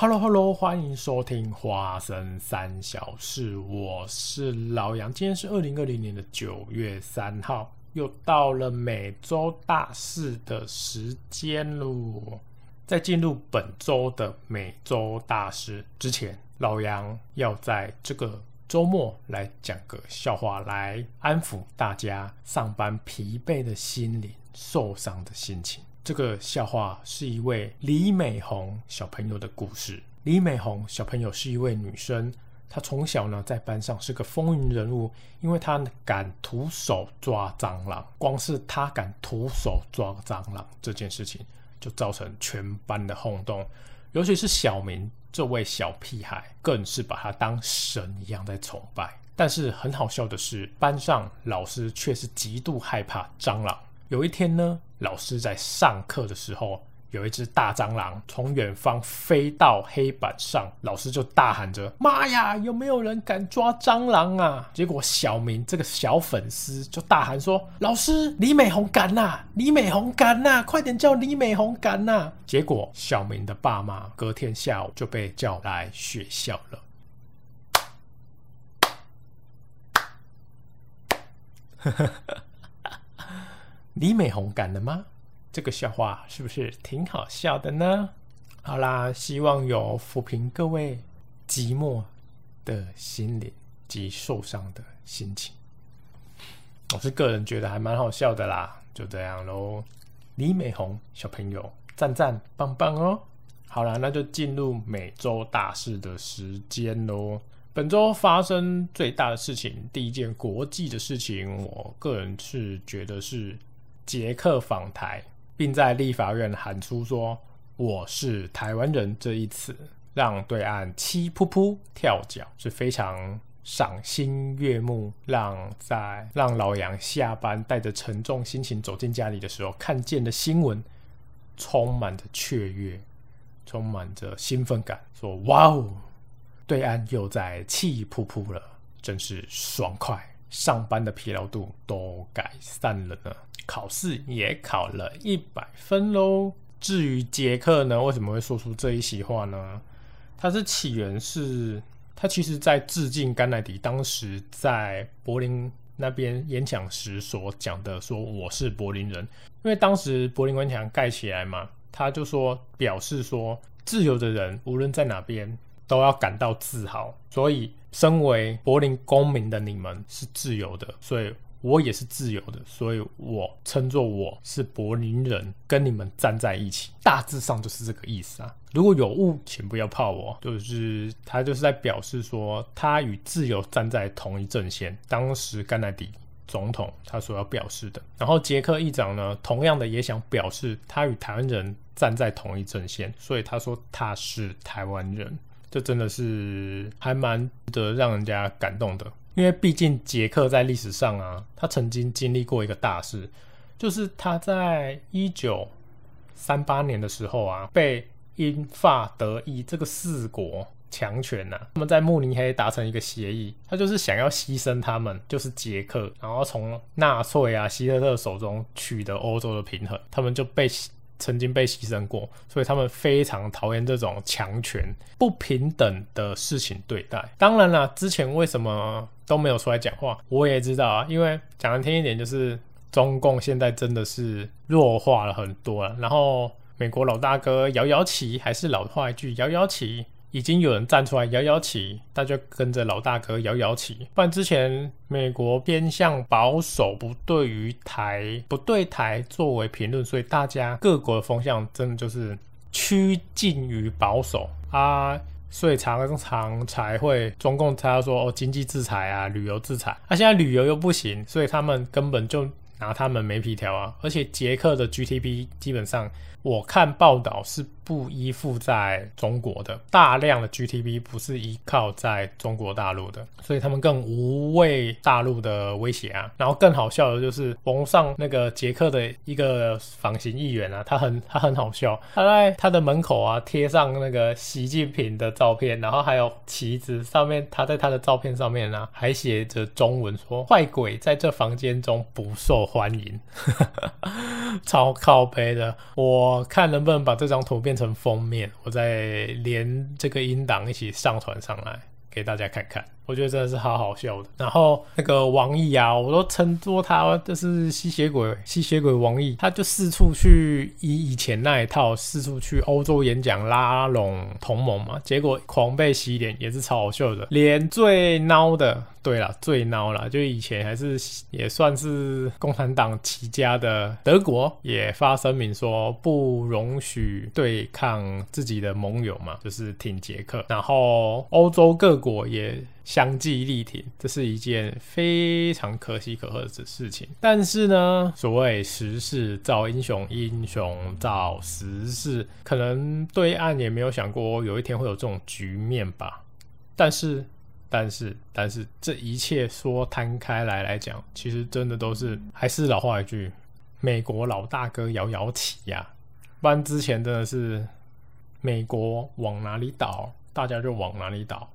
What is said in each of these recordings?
Hello Hello，欢迎收听花生三小事，我是老杨。今天是二零二零年的九月三号，又到了每周大事的时间喽。在进入本周的每周大事之前，老杨要在这个周末来讲个笑话，来安抚大家上班疲惫的心灵、受伤的心情。这个笑话是一位李美红小朋友的故事。李美红小朋友是一位女生，她从小呢在班上是个风云人物，因为她敢徒手抓蟑螂。光是她敢徒手抓蟑螂这件事情，就造成全班的轰动。尤其是小明这位小屁孩，更是把她当神一样在崇拜。但是很好笑的是，班上老师却是极度害怕蟑螂。有一天呢，老师在上课的时候，有一只大蟑螂从远方飞到黑板上，老师就大喊着：“妈呀，有没有人敢抓蟑螂啊？”结果小明这个小粉丝就大喊说：“老师，李美红敢呐！李美红敢呐！快点叫李美红敢呐！”结果小明的爸妈隔天下午就被叫来学校了。李美红敢了吗？这个笑话是不是挺好笑的呢？好啦，希望有抚平各位寂寞的心灵及受伤的心情。我是个人觉得还蛮好笑的啦，就这样喽。李美红小朋友，赞赞棒棒哦！好啦，那就进入每周大事的时间喽。本周发生最大的事情，第一件国际的事情，我个人是觉得是。杰克访台，并在立法院喊出说“我是台湾人”这一词，让对岸气噗噗跳脚，是非常赏心悦目。让在让老杨下班带着沉重心情走进家里的时候，看见的新闻充满着雀跃，充满着兴奋感，说：“哇哦，对岸又在气噗噗了，真是爽快。”上班的疲劳度都改善了呢，考试也考了一百分喽。至于杰克呢，为什么会说出这一席话呢？他是起源是，他其实在致敬甘乃迪当时在柏林那边演讲时所讲的，说我是柏林人，因为当时柏林围墙盖起来嘛，他就说表示说，自由的人无论在哪边都要感到自豪，所以。身为柏林公民的你们是自由的，所以我也是自由的，所以我称作我是柏林人，跟你们站在一起，大致上就是这个意思啊。如果有误，请不要怕我，就是他就是在表示说，他与自由站在同一阵线。当时甘乃迪总统他所要表示的，然后杰克议长呢，同样的也想表示他与台湾人站在同一阵线，所以他说他是台湾人。这真的是还蛮值得让人家感动的，因为毕竟捷克在历史上啊，他曾经经历过一个大事，就是他在一九三八年的时候啊，被英法德意这个四国强权呐，他们在慕尼黑达成一个协议，他就是想要牺牲他们，就是捷克，然后从纳粹啊希特勒手中取得欧洲的平衡，他们就被。曾经被牺牲过，所以他们非常讨厌这种强权、不平等的事情对待。当然了，之前为什么都没有出来讲话，我也知道啊。因为讲难听一点，就是中共现在真的是弱化了很多了。然后美国老大哥摇摇旗，还是老话一句，摇摇旗。已经有人站出来摇摇旗，大家跟着老大哥摇摇旗。不然之前美国偏向保守，不对于台不对台作为评论，所以大家各国的风向真的就是趋近于保守啊，所以常常才会中共他说哦经济制裁啊，旅游制裁。那现在旅游又不行，所以他们根本就拿他们没皮条啊。而且捷克的 GTP 基本上。我看报道是不依附在中国的，大量的 GTP 不是依靠在中国大陆的，所以他们更无畏大陆的威胁啊。然后更好笑的就是网上那个捷克的一个访行议员啊，他很他很好笑，他在他的门口啊贴上那个习近平的照片，然后还有旗子，上面他在他的照片上面呢还写着中文说坏鬼在这房间中不受欢迎，超靠背的我。我看能不能把这张图变成封面，我再连这个音档一起上传上来给大家看看。我觉得真的是好好笑的。然后那个王毅啊，我都称作他就是吸血鬼，吸血鬼王毅，他就四处去以以前那一套四处去欧洲演讲拉拢同盟嘛，结果狂被洗脸，也是超好笑的。连最孬的，对了，最孬了，就以前还是也算是共产党起家的德国，也发声明说不容许对抗自己的盟友嘛，就是挺捷克。然后欧洲各国也。相继力挺，这是一件非常可喜可贺的事情。但是呢，所谓时势造英雄，英雄造时势，可能对岸也没有想过有一天会有这种局面吧。但是，但是，但是，这一切说摊开来来讲，其实真的都是还是老话一句：美国老大哥摇摇旗呀。不然之前真的是美国往哪里倒，大家就往哪里倒。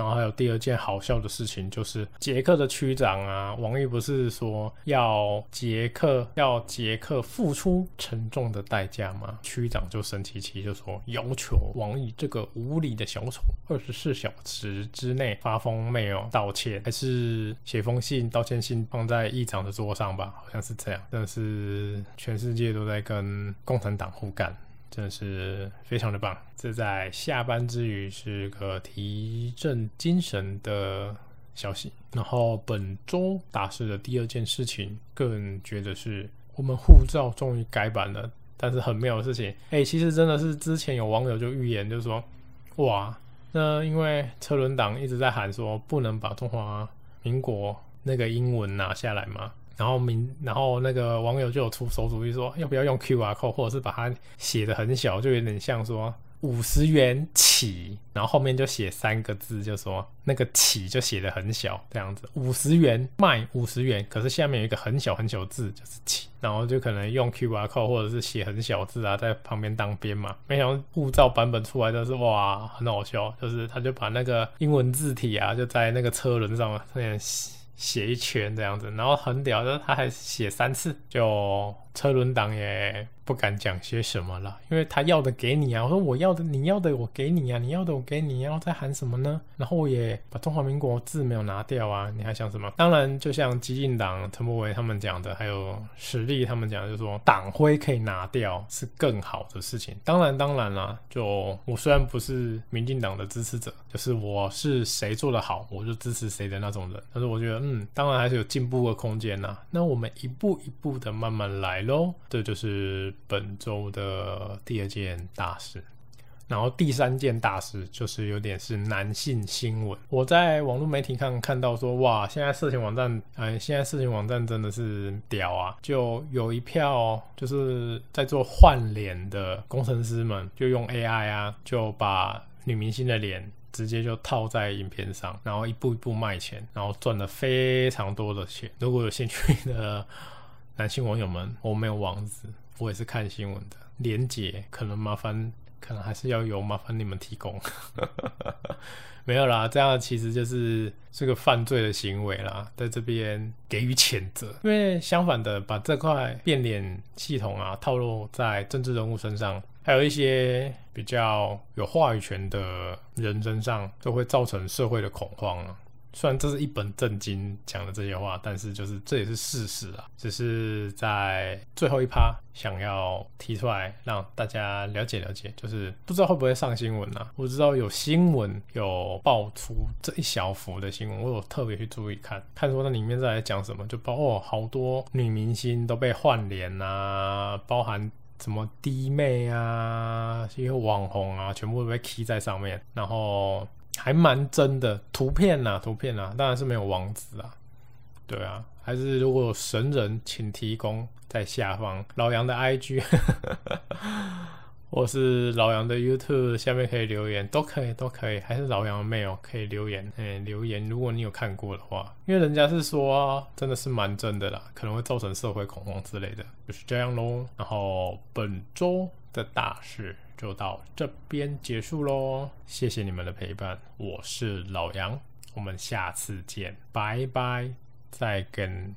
然后还有第二件好笑的事情，就是捷克的区长啊，王毅不是说要捷克要捷克付出沉重的代价吗？区长就生气气，就说要求王毅这个无理的小丑，二十四小时之内发封 mail 道歉，还是写封信道歉信放在议长的桌上吧？好像是这样。但是全世界都在跟共产党互干。真的是非常的棒，这在下班之余是个提振精神的消息。然后本周大事的第二件事情，个人觉得是我们护照终于改版了。但是很妙的事情，哎，其实真的是之前有网友就预言，就是说，哇，那因为车轮党一直在喊说不能把中华民国那个英文拿下来嘛。然后明，然后那个网友就有出馊主意，说要不要用 Q R code，或者是把它写的很小，就有点像说五十元起，然后后面就写三个字，就说那个起就写的很小，这样子。五十元卖五十元，可是下面有一个很小很小字就是起，然后就可能用 Q R code 或者是写很小字啊，在旁边当编嘛。没想到护照版本出来就是哇，很好笑，就是他就把那个英文字体啊，就在那个车轮上面写。一圈这样子，然后很屌的，他还写三次，就车轮党也。不敢讲些什么了，因为他要的给你啊，我说我要的你要的我给你啊，你要的我给你，然后再喊什么呢？然后我也把中华民国字没有拿掉啊，你还想什么？当然，就像激进党陈柏维他们讲的，还有实力他们讲，就是说党徽可以拿掉是更好的事情。当然，当然啦，就我虽然不是民进党的支持者，就是我是谁做的好，我就支持谁的那种人。但是我觉得，嗯，当然还是有进步的空间呐。那我们一步一步的慢慢来喽，这就是。本周的第二件大事，然后第三件大事就是有点是男性新闻。我在网络媒体看看到说，哇，现在色情网站，哎，现在色情网站真的是屌啊！就有一票就是在做换脸的工程师们，就用 AI 啊，就把女明星的脸直接就套在影片上，然后一步一步卖钱，然后赚了非常多的钱。如果有兴趣的男性网友们，我没有网址。我也是看新闻的，连结可能麻烦，可能还是要由麻烦你们提供。没有啦，这样其实就是这个犯罪的行为啦，在这边给予谴责。因为相反的，把这块变脸系统啊套路在政治人物身上，还有一些比较有话语权的人身上，都会造成社会的恐慌啊。虽然这是一本正经讲的这些话，但是就是这也是事实啊。只是在最后一趴想要提出来让大家了解了解，就是不知道会不会上新闻呢？我知道有新闻有爆出这一小幅的新闻，我有特别去注意看看说那里面在讲什么，就包括好多女明星都被换脸啊，包含什么弟妹啊，一些网红啊，全部都被 key 在上面，然后。还蛮真的图片呐，图片呐，当然是没有网址啊。对啊，还是如果有神人，请提供在下方老杨的 IG，或是老杨的 YouTube 下面可以留言，都可以，都可以。还是老杨的 mail 可以留言，哎，留言。如果你有看过的话，因为人家是说真的是蛮真的啦，可能会造成社会恐慌之类的，就是这样喽。然后本周的大事。就到这边结束喽，谢谢你们的陪伴，我是老杨，我们下次见，拜拜，再跟。